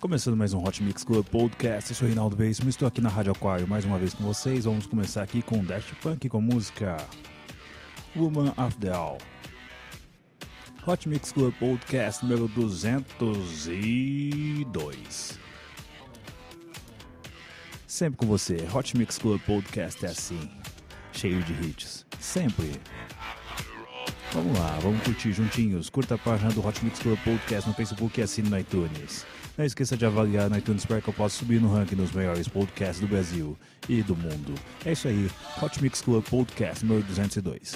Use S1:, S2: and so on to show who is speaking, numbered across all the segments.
S1: Começando mais um Hot Mix Club Podcast, eu sou Reinaldo Veríssimo, estou aqui na Rádio Aquário mais uma vez com vocês. Vamos começar aqui com Dash Punk com a música Woman After All. Hot Mix Club Podcast número 202. Sempre com você, Hot Mix Club Podcast é assim, cheio de hits, sempre. Vamos lá, vamos curtir juntinhos. Curta a página do Hot Mix Club Podcast no Facebook e assine no iTunes. Não esqueça de avaliar no iTunes para que eu possa subir no ranking dos melhores podcasts do Brasil e do mundo. É isso aí, Hot Mix Club Podcast número 202.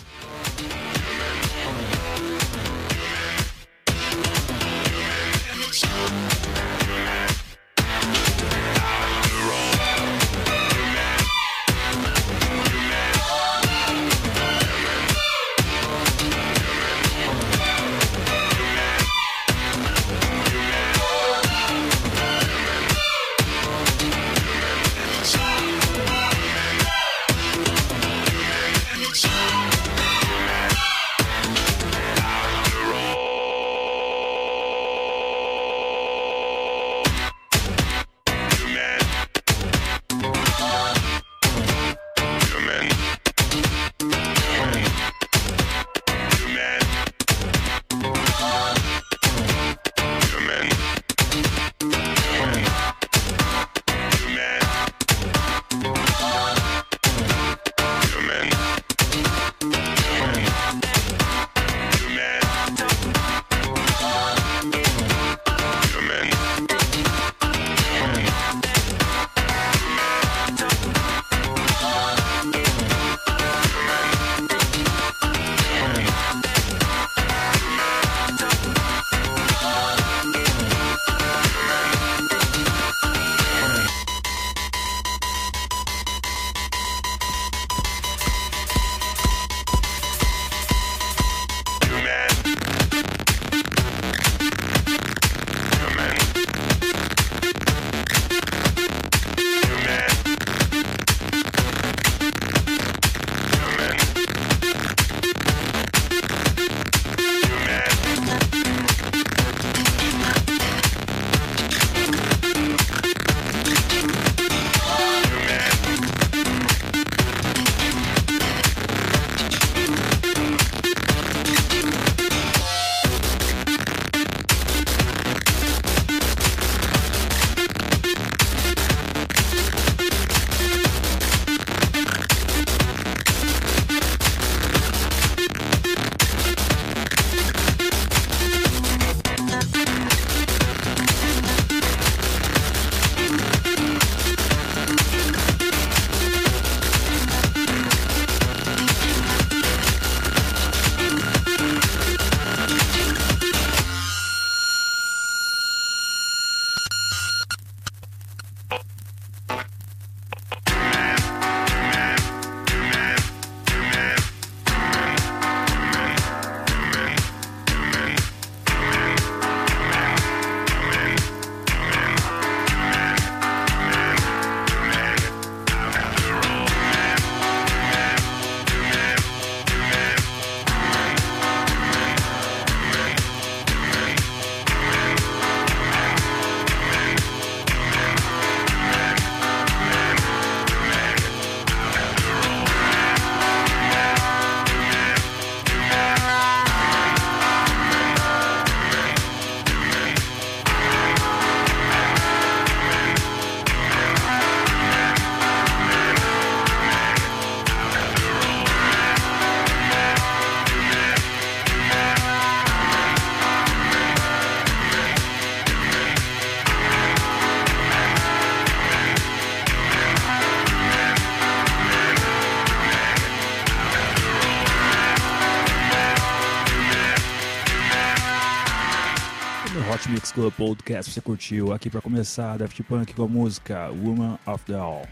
S2: Mix Club Podcast você curtiu. Aqui para começar, Daft Punk com a música Woman of the All.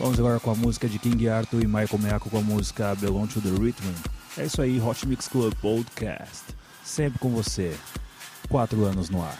S2: Vamos agora com a música de King Arthur e Michael Miyako com a música Belong to the Rhythm. É isso aí, Hot Mix Club Podcast. Sempre com você. Quatro anos no ar.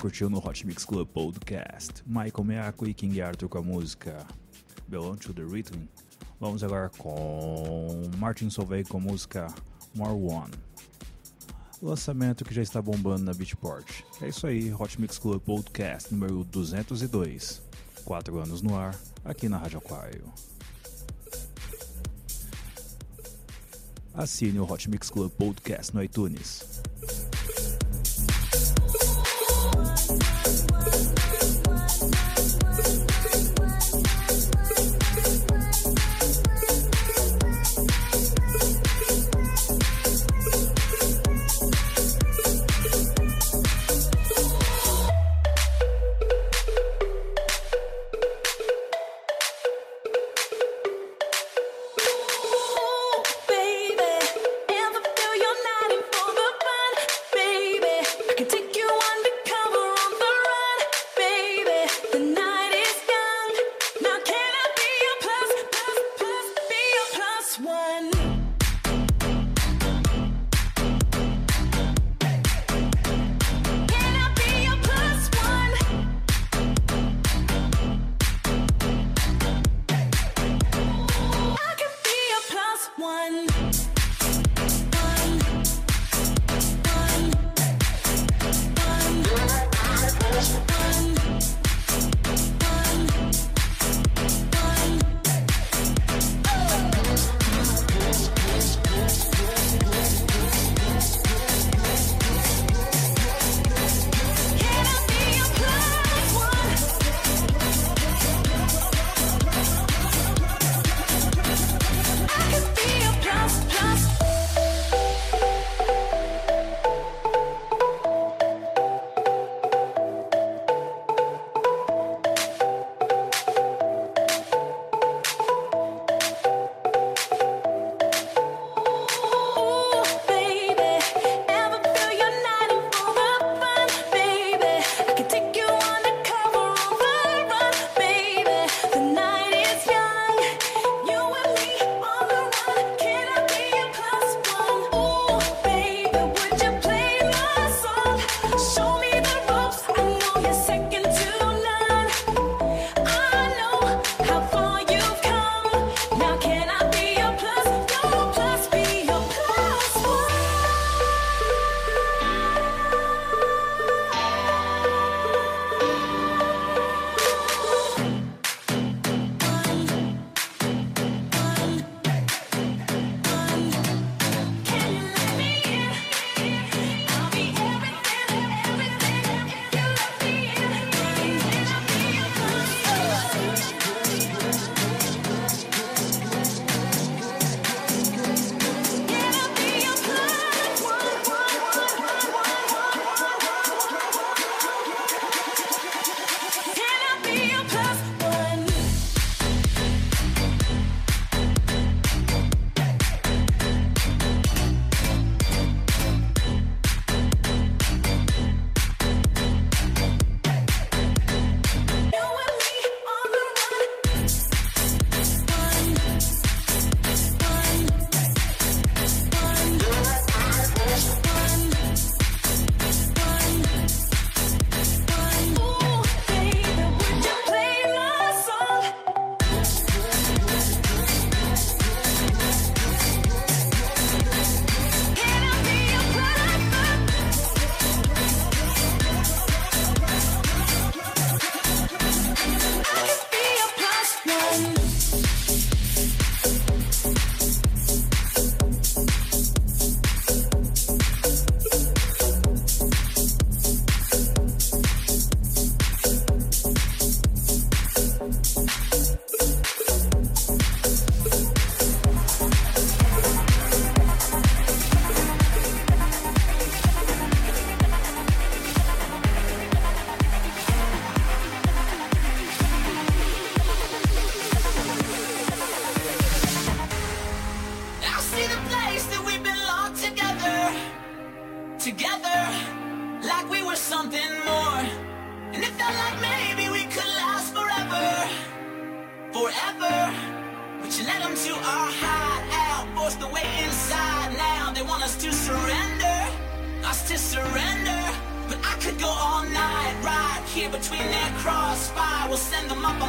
S2: Curtiu no Hot Mix Club Podcast. Michael Miyako e King Arthur com a música Belong to the Rhythm. Vamos agora com Martin Solveig com a música More One. Lançamento que já está bombando na Beatport. É isso aí, Hot Mix Club Podcast número 202. Quatro anos no ar, aqui na Rádio Aquário. Assine o Hot Mix Club Podcast no iTunes.
S3: Thank you.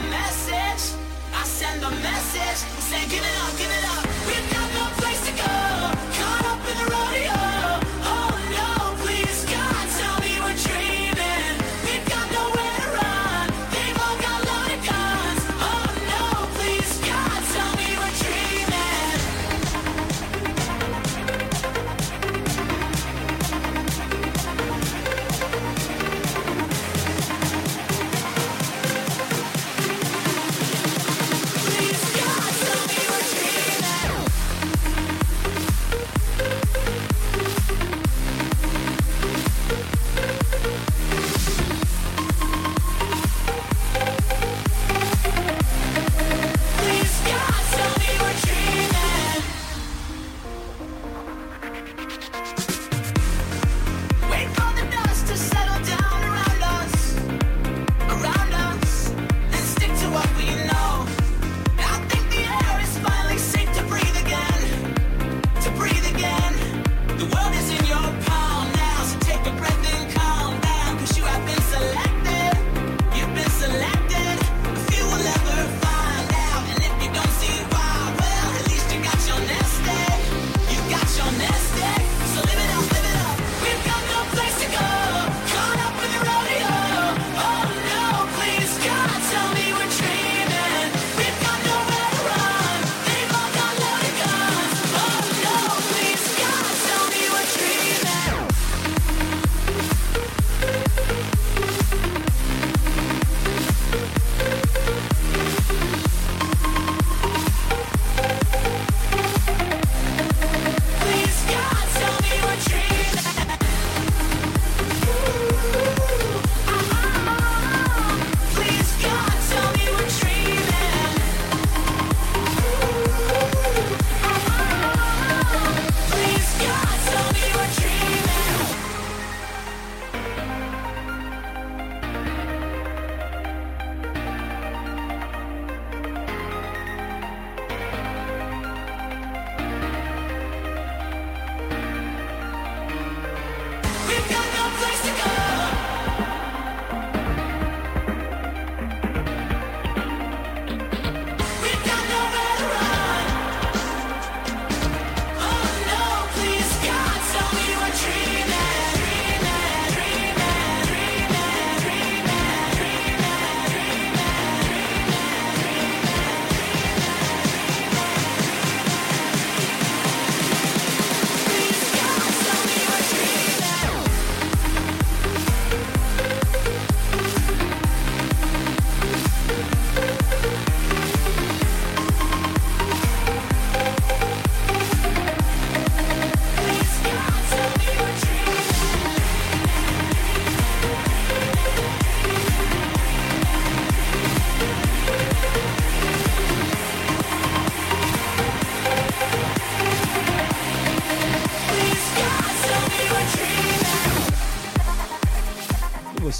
S3: a message. I send a message. Say, give it up, give it up.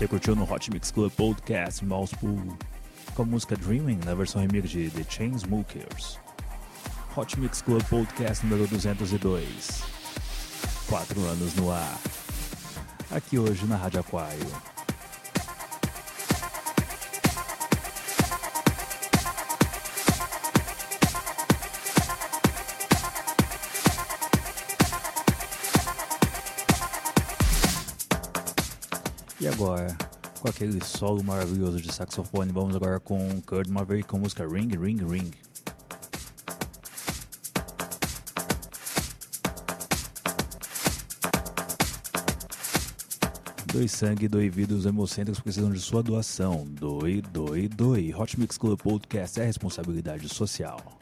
S1: Você curtiu no Hot Mix Club Podcast Mousepool com a música Dreaming na versão remix de The Chainsmokers. Hot Mix Club Podcast número 202. Quatro anos no ar. Aqui hoje na Rádio Aquário. agora com aquele solo maravilhoso de saxofone, vamos agora com Kurt Maverick com a música Ring Ring Ring. Doe sangue, doe vida, os hemocêntricos precisam de sua doação. Doe, doe, doe. Hot Mix Club Podcast é responsabilidade social.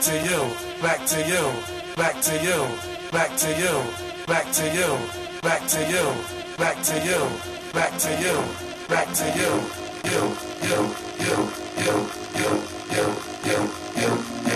S4: Back to you, back to you, back to you, back to you, back to you, back to you, back to you, back to you, back to you, you, you, you, you, you, you, you, you, you, you,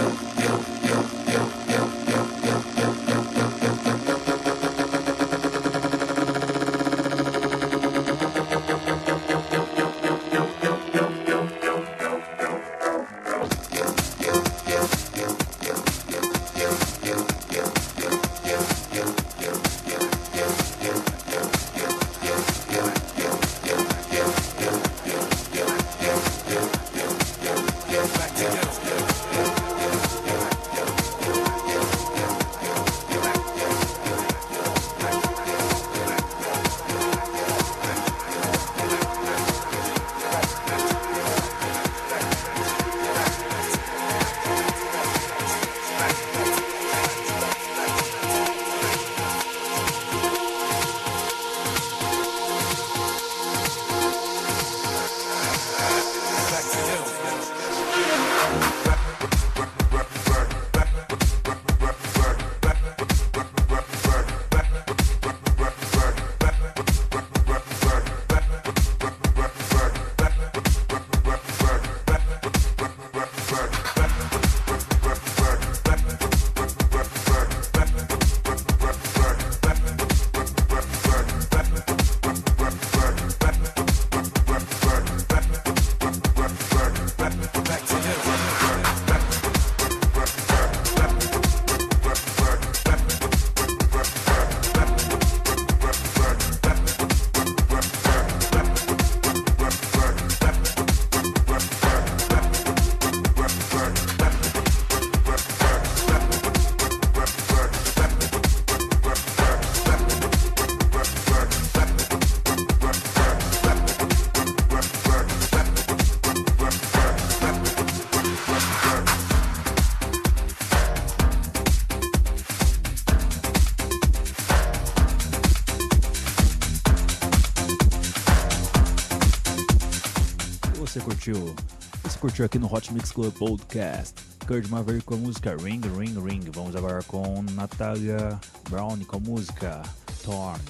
S5: curtiu? Você curtiu aqui no Hot Mix Club Podcast? Kurt Maverick com a música Ring Ring Ring. Vamos agora com Natalia Brown com a música Torn.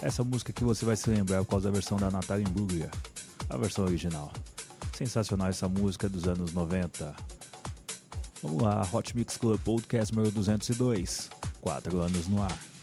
S5: Essa música que você vai se lembrar por causa da versão da Natalia Imbruglia, a versão original. Sensacional essa música dos anos 90. Vamos lá, Hot Mix Club Podcast número 202. Quatro anos no ar.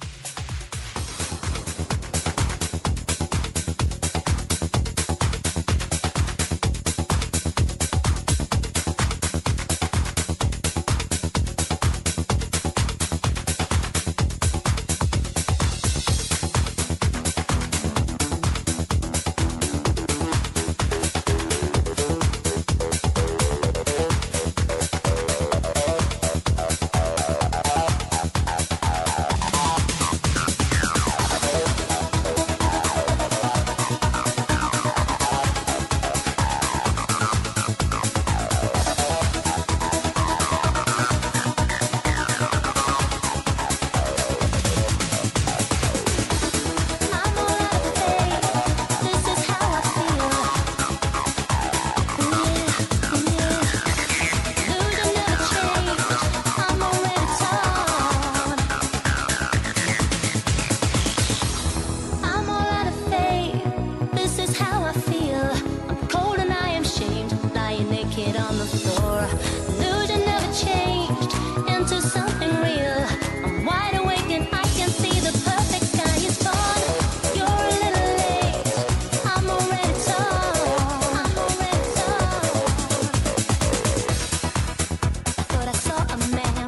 S5: a man.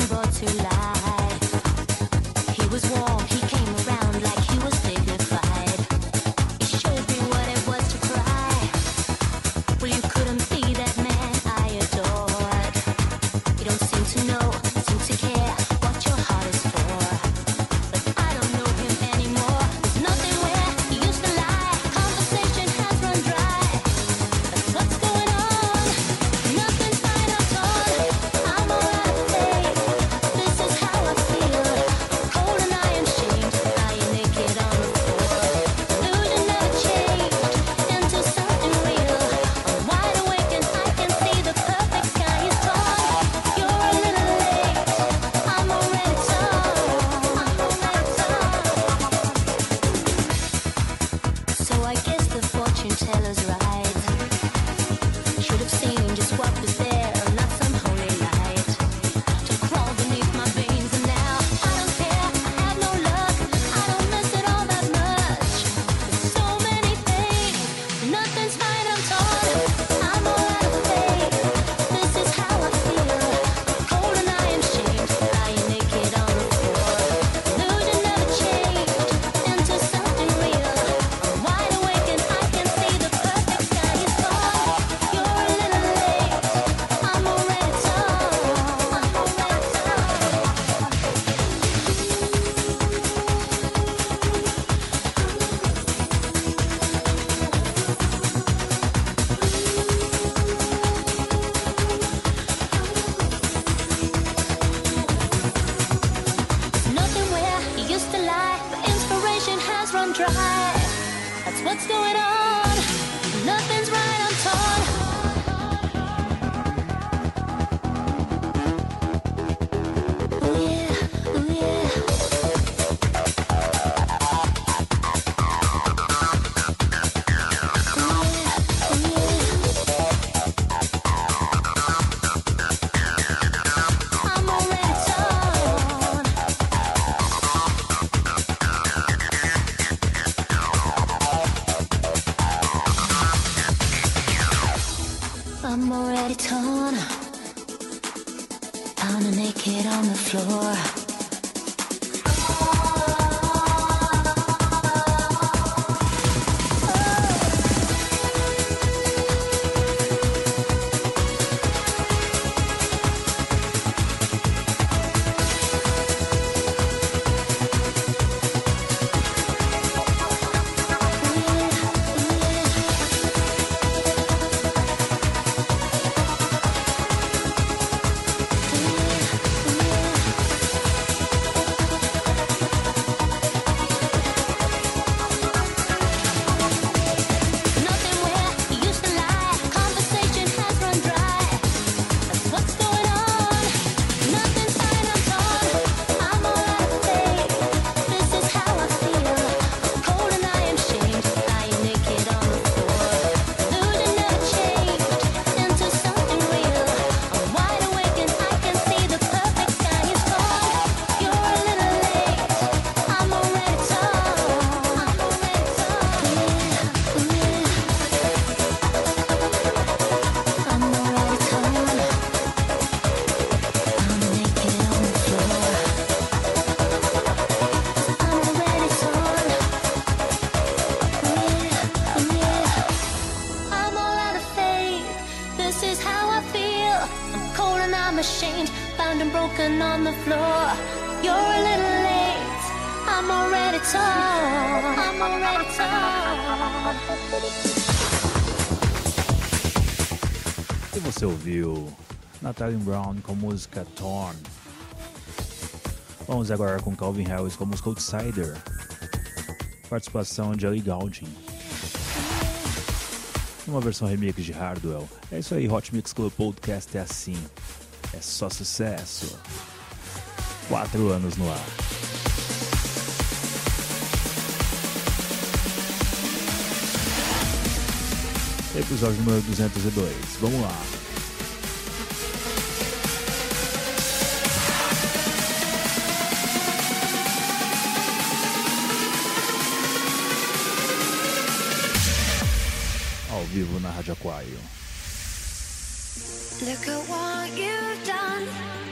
S1: E você ouviu Natalie Brown com música Torn. Vamos agora com Calvin Harris com música Outsider. Participação de Ali Gaudin. Uma versão remix de Hardwell. É isso aí, Hot Mix Club Podcast é assim. É só sucesso. Quatro anos no ar. episódio número 202. Vamos lá. Ao vivo na Rádio Aquário.
S5: Look at what you've done.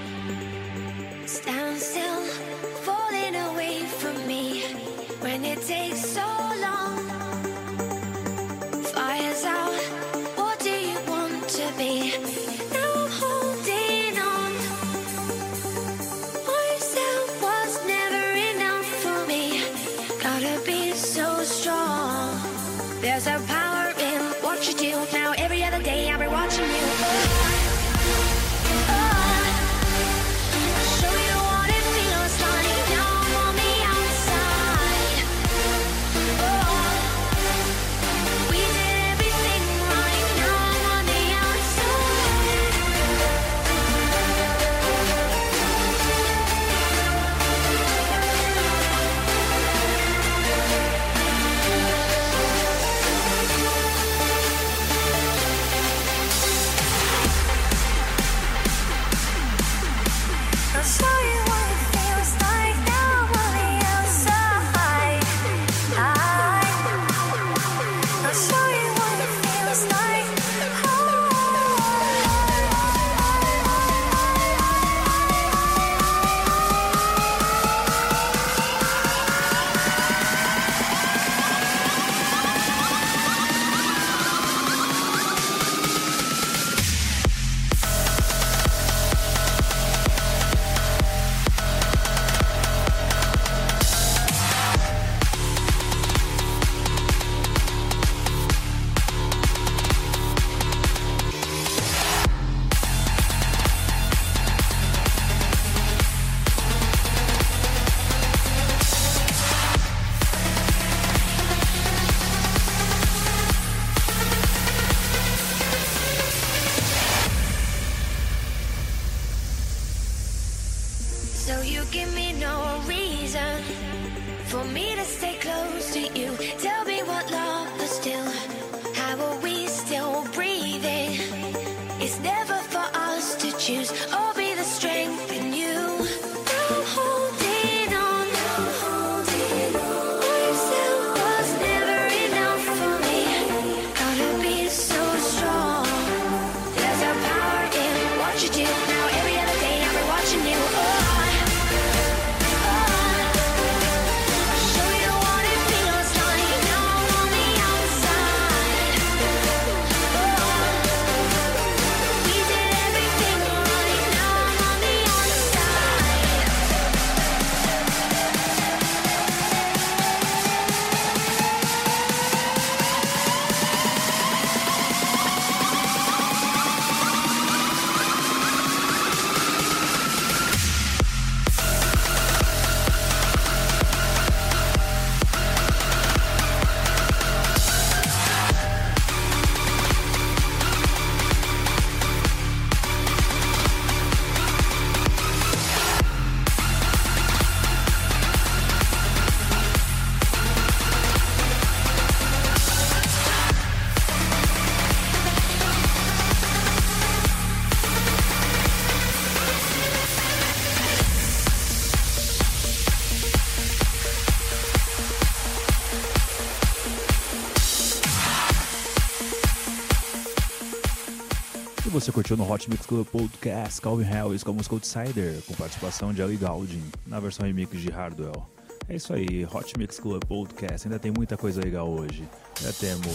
S1: Você curtiu no Hot Mix Club Podcast Calvin Harris com a música Outsider, com participação de Ellie Goulding, na versão remix de Hardwell. É isso aí, Hot Mix Club Podcast, ainda tem muita coisa legal hoje. Já temos...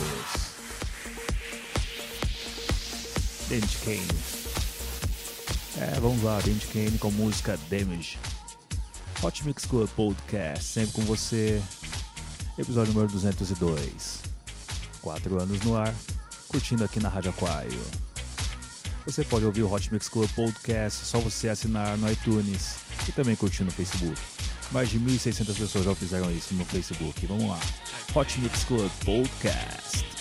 S1: Dent Kane. É, vamos lá, Dent Kane com a música Damage. Hot Mix Club Podcast, sempre com você. Episódio número 202. Quatro anos no ar, curtindo aqui na Rádio Aquário. Você pode ouvir o Hot Mix Club Podcast, só você assinar no iTunes e também curtir no Facebook. Mais de 1.600 pessoas já fizeram isso no Facebook. Vamos lá. Hot Mix Club Podcast.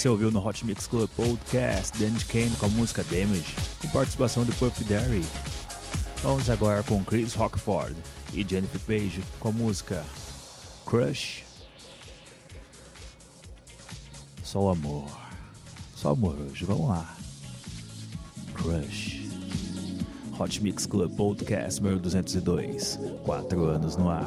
S1: Você ouviu no Hot Mix Club Podcast Danny Kane com a música Damage, com participação de Puff Daddy. Vamos agora com Chris Rockford e Jennifer Page com a música Crush. Só o amor. Só amor hoje, vamos lá. Crush. Hot Mix Club Podcast número 202. Quatro anos no ar.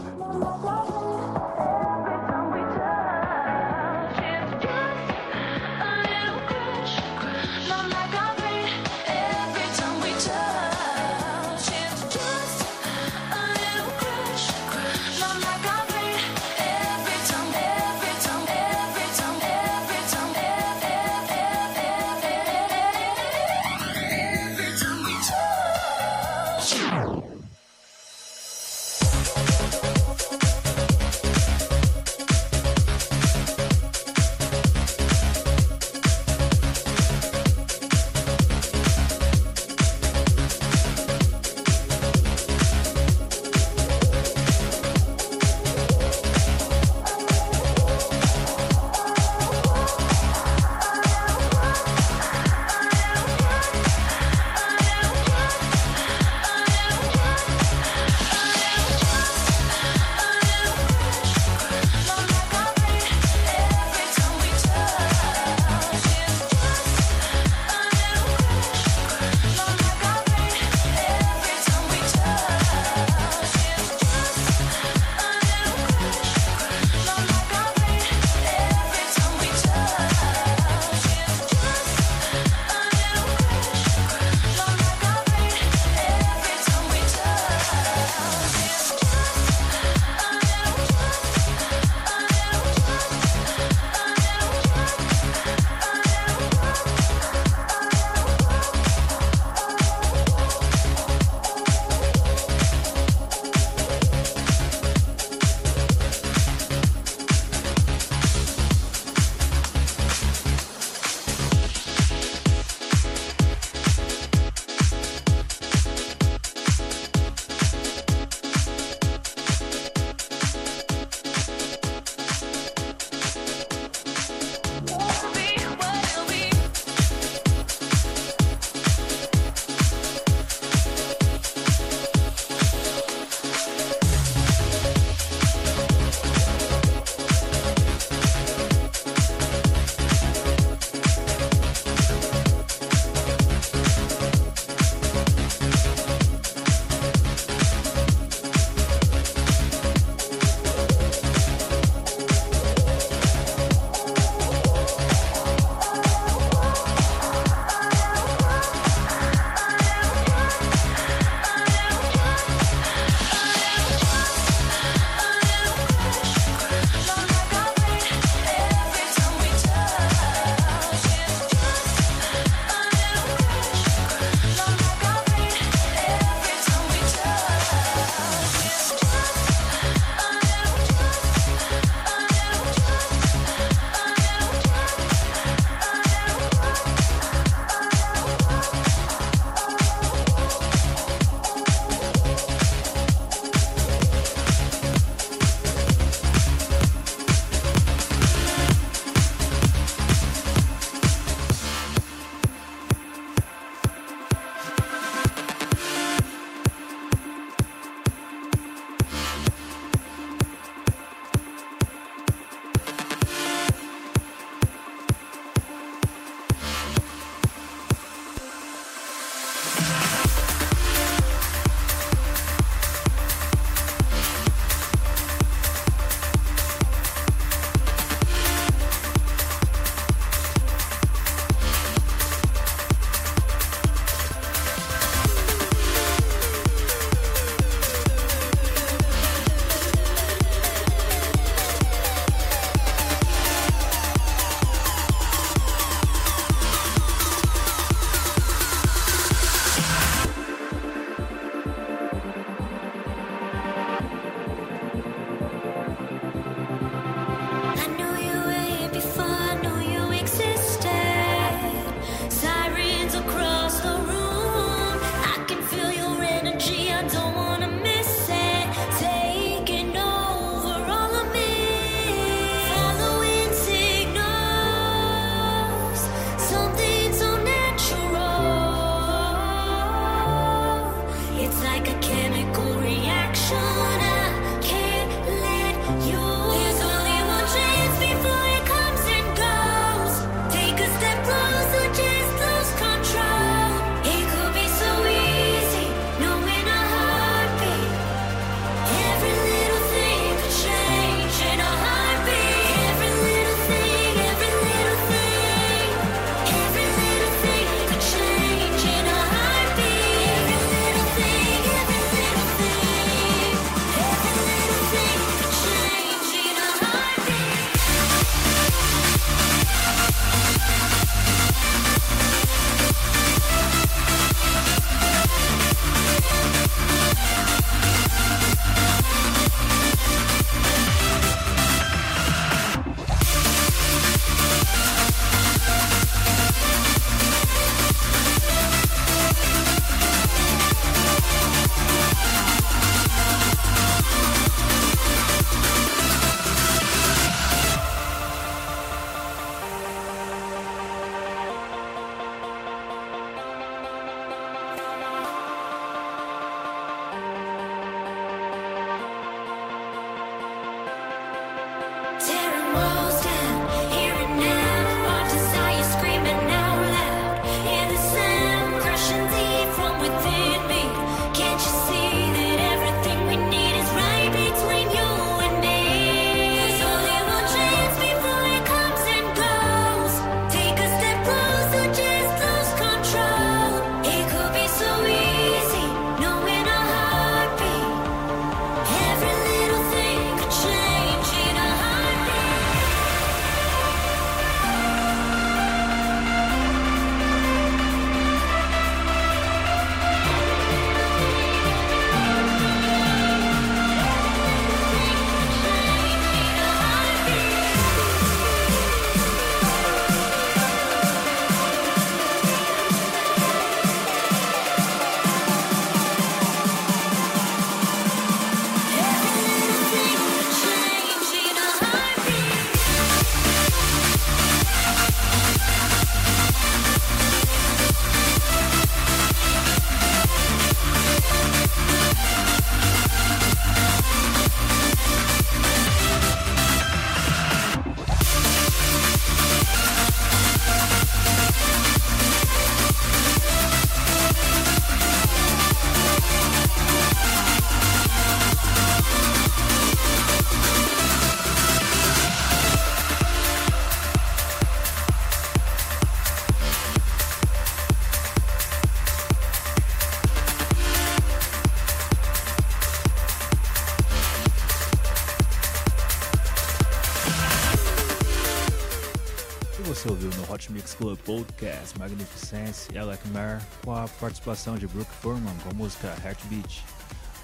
S1: podcast Magnificence e Alec Mer com a participação de Brooke Furman com a música Heartbeat,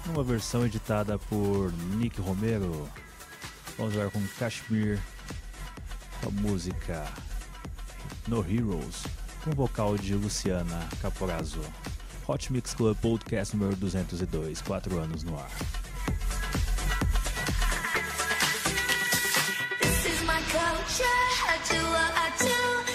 S1: numa versão editada por Nick Romero. Vamos ver com Kashmir com a música No Heroes, com o vocal de Luciana Caporazzo. Hot Mix Club Podcast número 202, 4 anos no ar.
S5: culture. I do what I do.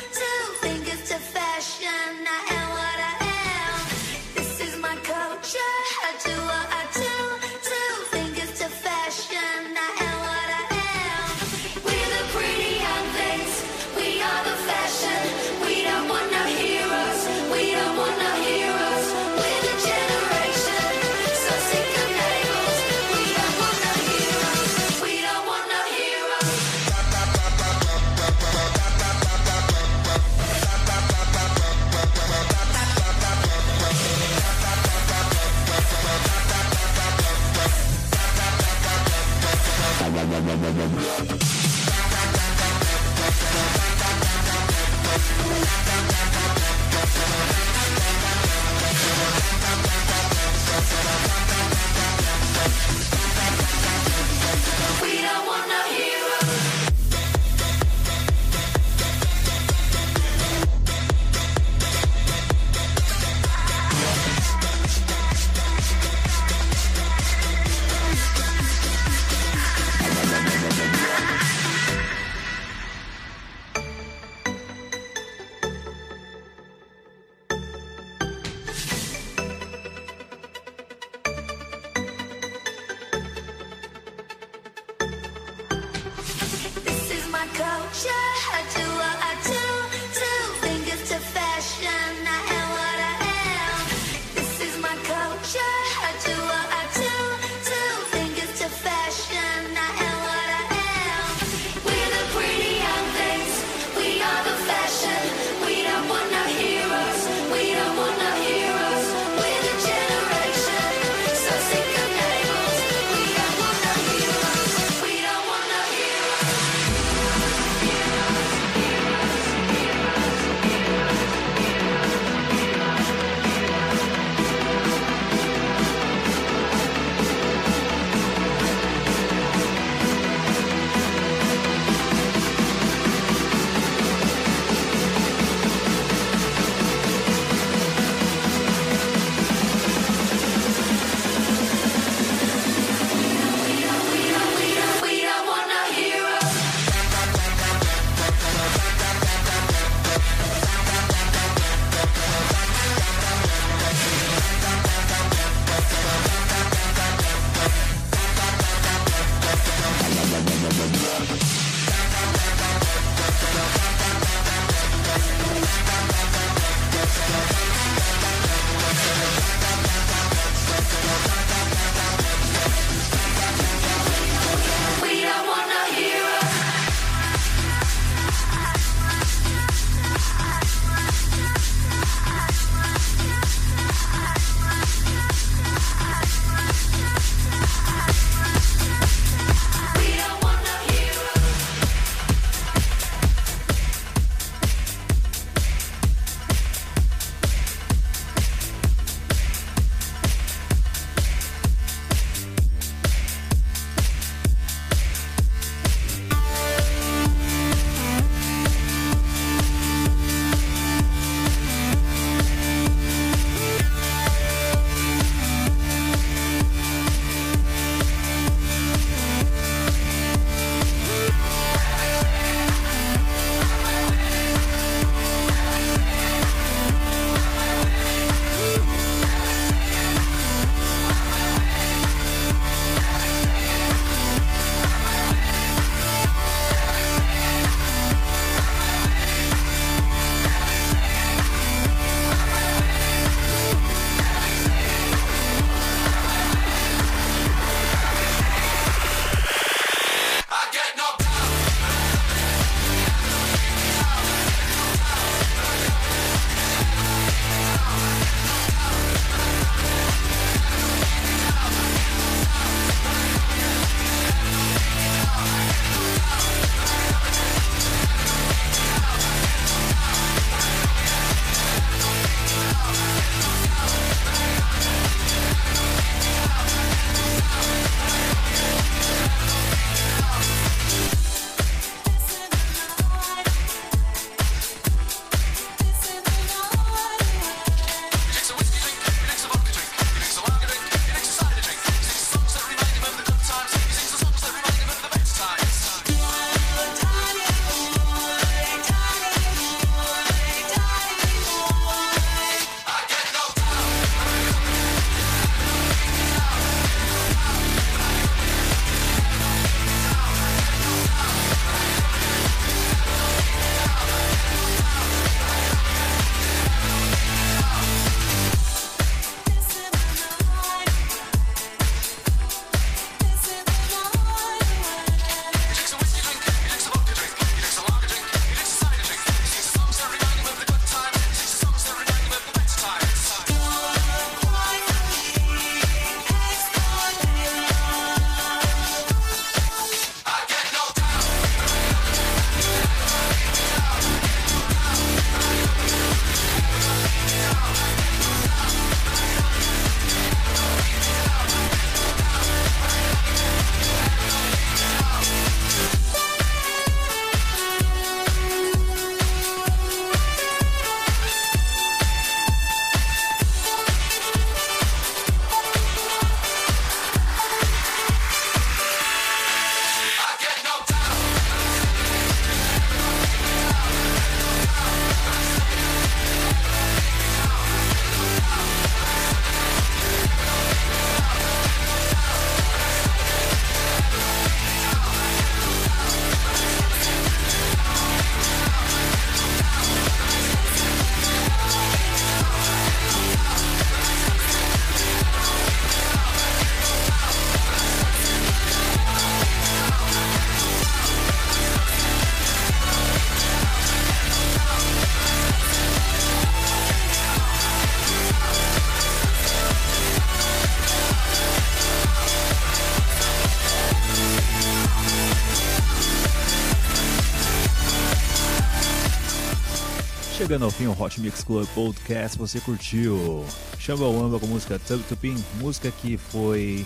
S1: Chegando ao fim, o Hot Mix Club Podcast, você curtiu Chamba Wamba com música Tub Tupim, música que foi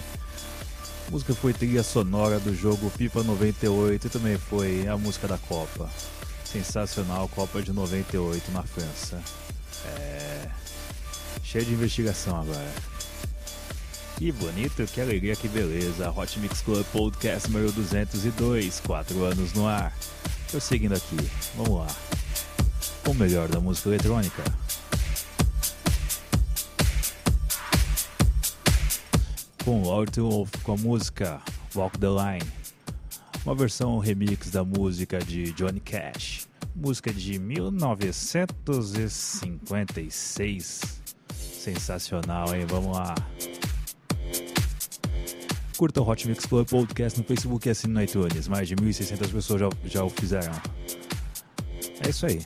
S1: música foi trilha sonora do jogo FIFA 98 e também foi a música da Copa. Sensacional, Copa de 98 na França. É... Cheio de investigação agora. Que bonito, que alegria, que beleza. Hot Mix Club Podcast número 202, 4 anos no ar. Eu seguindo aqui, vamos lá. O melhor da música eletrônica. Com Lord Wolf com a música Walk the Line. Uma versão remix da música de Johnny Cash. Música de 1956. Sensacional, hein? Vamos lá. Curta o Hot Mix Club Podcast no Facebook e assine no iTunes. Mais de 1.600 pessoas já, já o fizeram. É isso aí.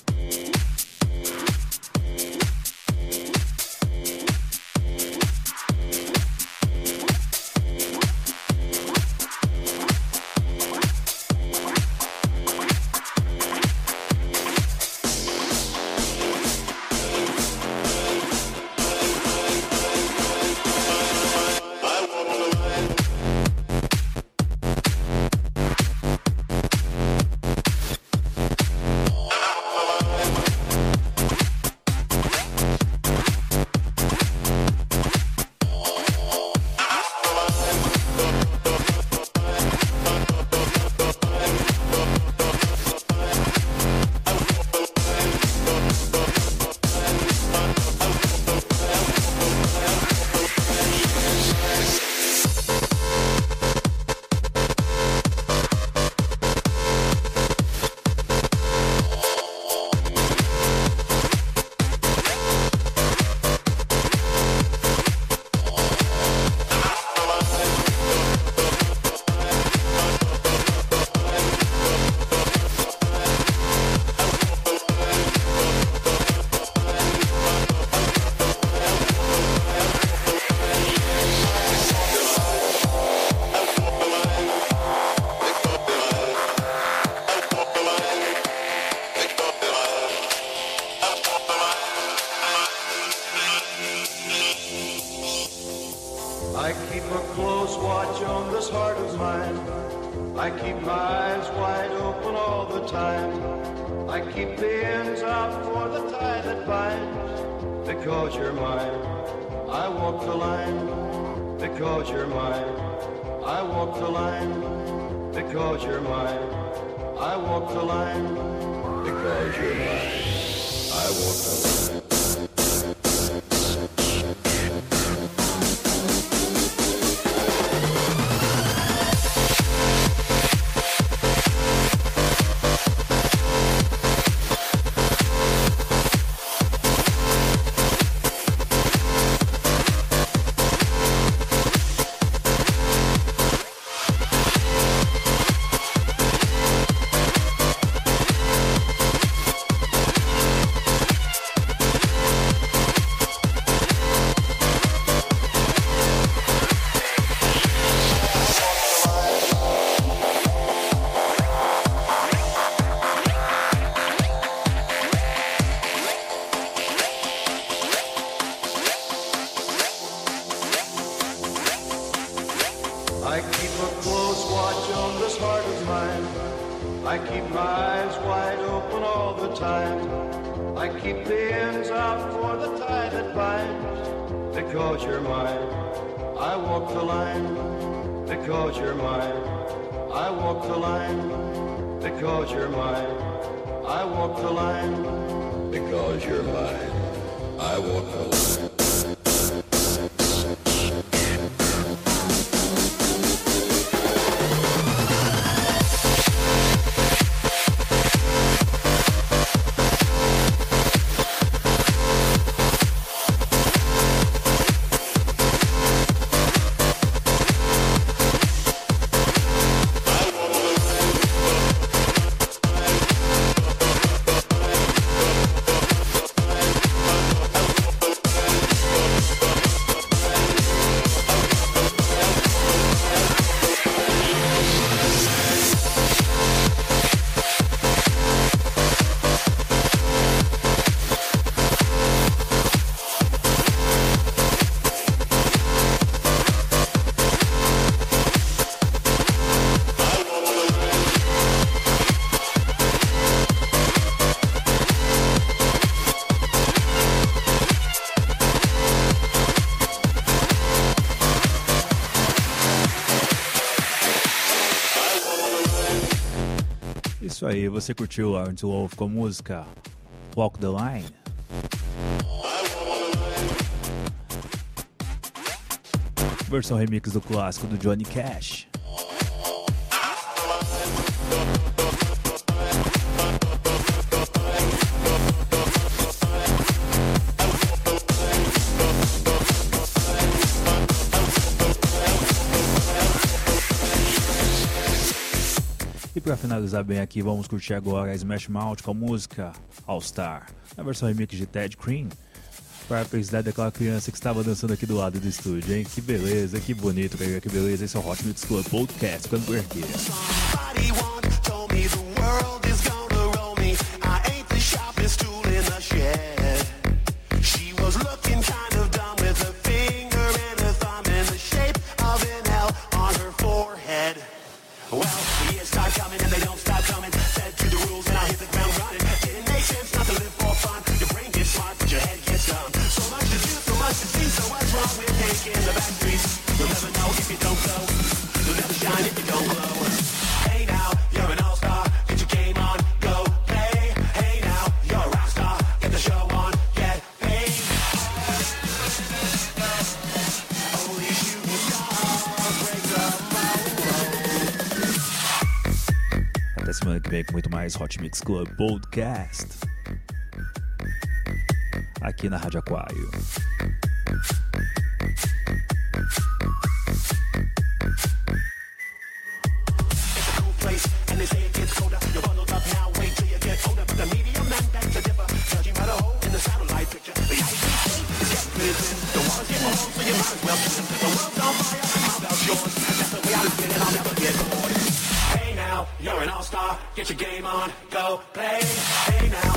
S1: Aí, você curtiu Lawrence Wolf com a música Walk the Line? Versão remix do clássico do Johnny Cash. Finalizar bem aqui, vamos curtir agora Smash Mouth com a música All Star, na versão remix de Ted Cream. Para a felicidade daquela criança que estava dançando aqui do lado do estúdio, hein? Que beleza, que bonito, que beleza. Esse é o Hot Mix Club Podcast, ficando por aqui. Muito mais Hot Mix Club Podcast. Aqui na Rádio Aquário.
S6: Place, and they say it gets colder. You're bundled up now, wait till you get older. But the media man beg to differ, judging by the hole in the satellite picture. The ice is getting thin, the water's getting low, so you might as well swim. The world's on fire, how about yours? That's the way I live and I'll never get bored. Hey now, you're an all-star, get your game on, go play. Hey now,